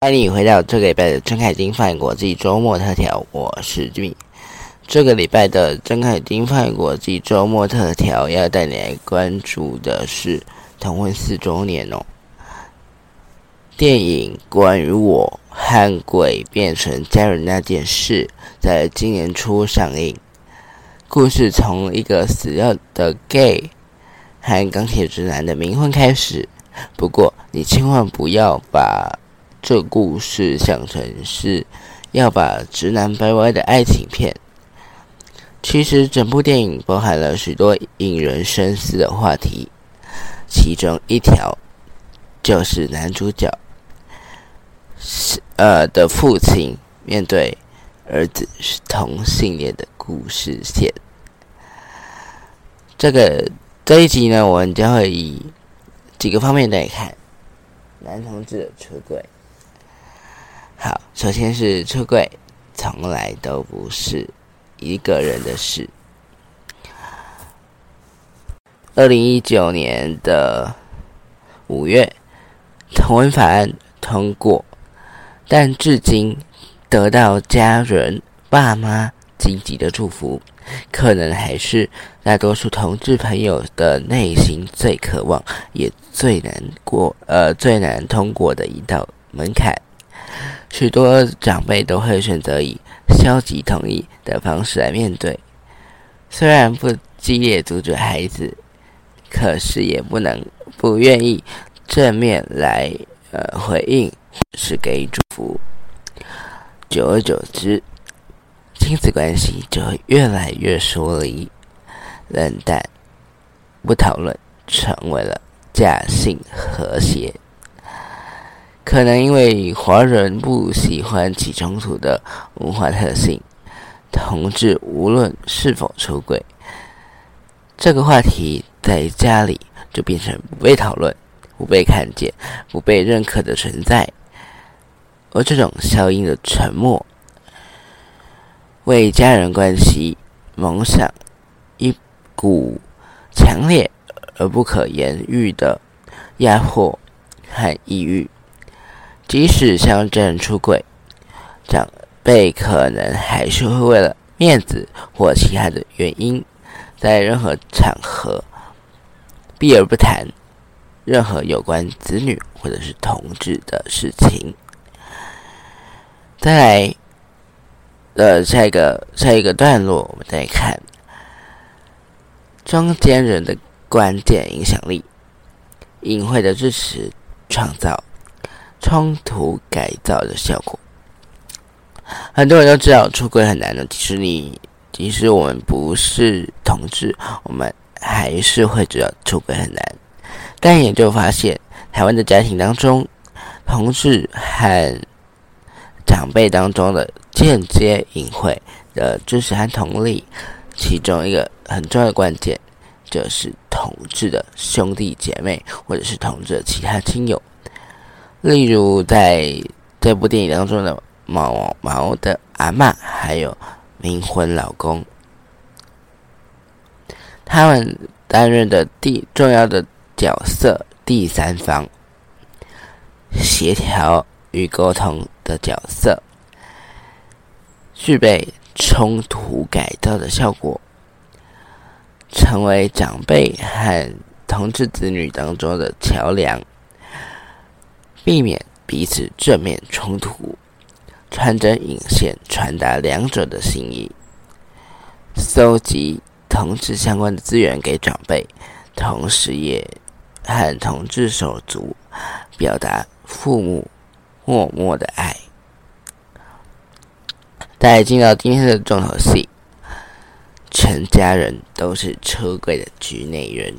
欢迎回到这个礼拜的郑凯金饭国际周末特调，我是俊。这个礼拜的郑凯金饭国际周末特调要带你来关注的是同婚四周年哦。电影关于我和鬼变成家人那件事，在今年初上映。故事从一个死掉的 gay 和钢铁直男的冥婚开始，不过你千万不要把。这故事想成是要把直男掰歪的爱情片，其实整部电影包含了许多引人深思的话题，其中一条就是男主角是呃的父亲面对儿子是同性恋的故事线。这个这一集呢，我们将会以几个方面来看男同志的出轨。好，首先是出轨，从来都不是一个人的事。二零一九年的五月，同文法案通过，但至今得到家人、爸妈积极的祝福，可能还是大多数同志朋友的内心最渴望，也最难过，呃，最难通过的一道门槛。许多长辈都会选择以消极同意的方式来面对，虽然不激烈阻止孩子，可是也不能不愿意正面来呃回应，是给予祝福。久而久之，亲子关系就会越来越疏离、冷淡、不讨论，成为了假性和谐。可能因为华人不喜欢起冲突的文化特性，同志无论是否出轨，这个话题在家里就变成不被讨论、不被看见、不被认可的存在。而这种效应的沉默，为家人关系蒙上一股强烈而不可言喻的压迫和抑郁。即使乡镇出轨，长辈可能还是会为了面子或其他的原因，在任何场合避而不谈任何有关子女或者是同志的事情。再来，呃，下一个下一个段落，我们再看中间人的关键影响力，隐晦的支持创造。冲突改造的效果，很多人都知道出轨很难的。其实你，即使我们不是同志，我们还是会知道出轨很难。但研究发现，台湾的家庭当中，同志和长辈当中的间接隐晦的知识和同理，其中一个很重要的关键，就是同志的兄弟姐妹或者是同志的其他亲友。例如，在这部电影当中的毛毛的阿妈，还有冥婚老公，他们担任的第重要的角色，第三方协调与沟通的角色，具备冲突改造的效果，成为长辈和同志子女当中的桥梁。避免彼此正面冲突，穿针引线传达两者的心意，搜集同志相关的资源给长辈，同时也和同志手足表达父母默默的爱。在进到今天的重头戏，全家人都是出柜的局内人，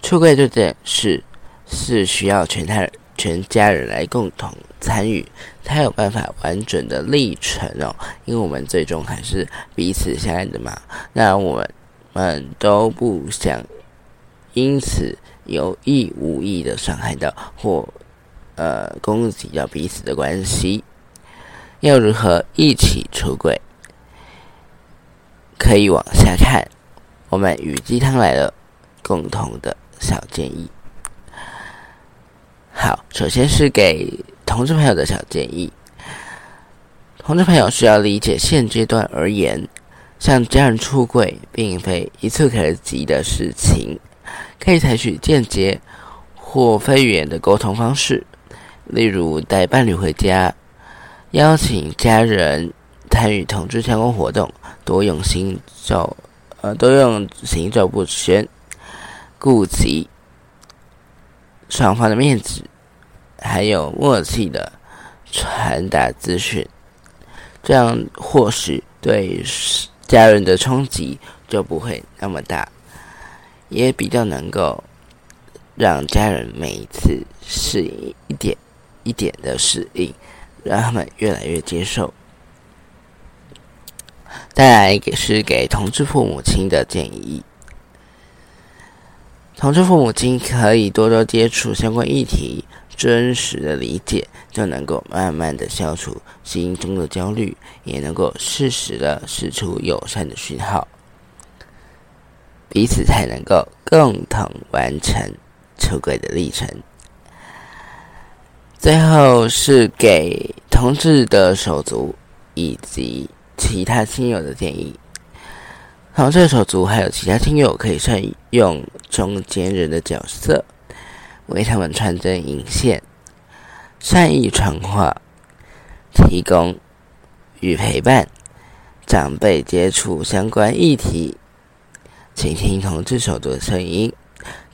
出柜这件事。是需要全他全家人来共同参与，才有办法完整的历程哦。因为我们最终还是彼此相爱的嘛。那我们都不想因此有意无意的伤害到或呃攻击到彼此的关系。要如何一起出轨？可以往下看，我们与鸡汤来了共同的小建议。好，首先是给同志朋友的小建议。同志朋友需要理解，现阶段而言，向家人出轨并非一蹴可及的事情，可以采取间接或非语言的沟通方式，例如带伴侣回家，邀请家人参与同志相关活动，多用心照，呃，多用行照不宣，顾及双方的面子。还有默契的传达资讯，这样或许对家人的冲击就不会那么大，也比较能够让家人每一次适应一点一点的适应，让他们越来越接受。再来也是给同志父母亲的建议：同志父母亲可以多多接触相关议题。真实的理解，就能够慢慢的消除心中的焦虑，也能够适时的释出友善的讯号，彼此才能够共同完成出轨的历程。最后是给同志的手足以及其他亲友的建议：同志手足还有其他亲友可以善用中间人的角色。为他们穿针引线，善意传话，提供与陪伴长辈接触相关议题，请听同志手足的声音，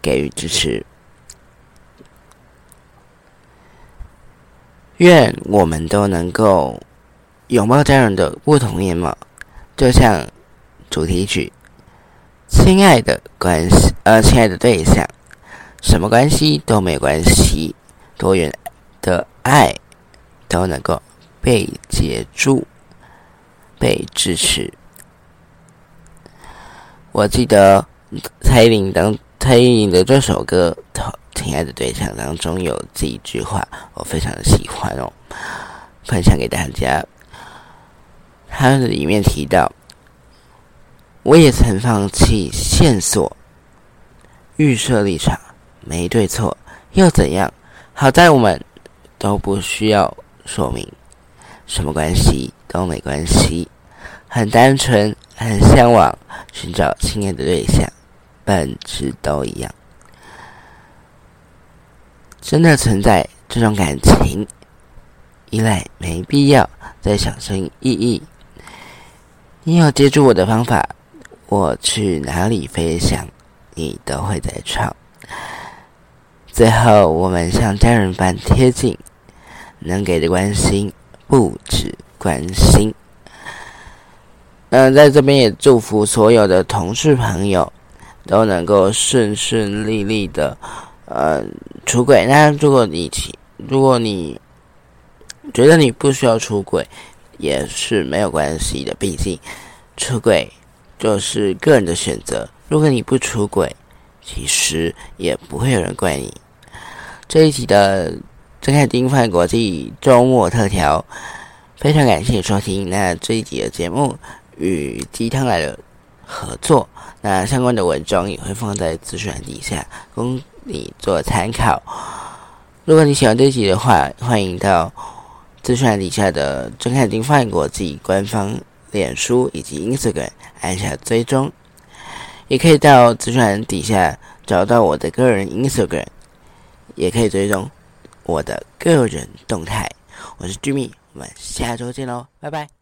给予支持。愿我们都能够拥抱家人的不同面貌，就像主题曲《亲爱的关系》呃，亲爱的对象。什么关系都没关系，多元的爱都能够被接住、被支持。我记得蔡依林当蔡依林的这首歌《亲爱的对象》当中有这一句话，我非常的喜欢哦，分享给大家。它里面提到，我也曾放弃线索、预设立场。没对错，又怎样？好在我们都不需要说明，什么关系都没关系，很单纯，很向往寻找亲爱的对象，本质都一样。真的存在这种感情，依赖没必要再想生意义。你有接住我的方法，我去哪里飞翔，你都会在唱。最后，我们像家人般贴近，能给的关心不止关心。嗯，在这边也祝福所有的同事朋友都能够顺顺利利的，呃，出轨。那如果你如果你觉得你不需要出轨，也是没有关系的，毕竟出轨就是个人的选择。如果你不出轨，其实也不会有人怪你。这一集的睁开丁饭国际周末特调，非常感谢收听。那这一集的节目与鸡汤来了合作，那相关的文章也会放在资讯底下，你做参考。如果你喜欢这集的话，欢迎到资讯底下的睁开丁饭国际官方脸书以及 Instagram 按下追踪，也可以到资讯底下找到我的个人 Instagram。也可以追踪我的个人动态。我是 Jimmy，我们下周见喽，拜拜。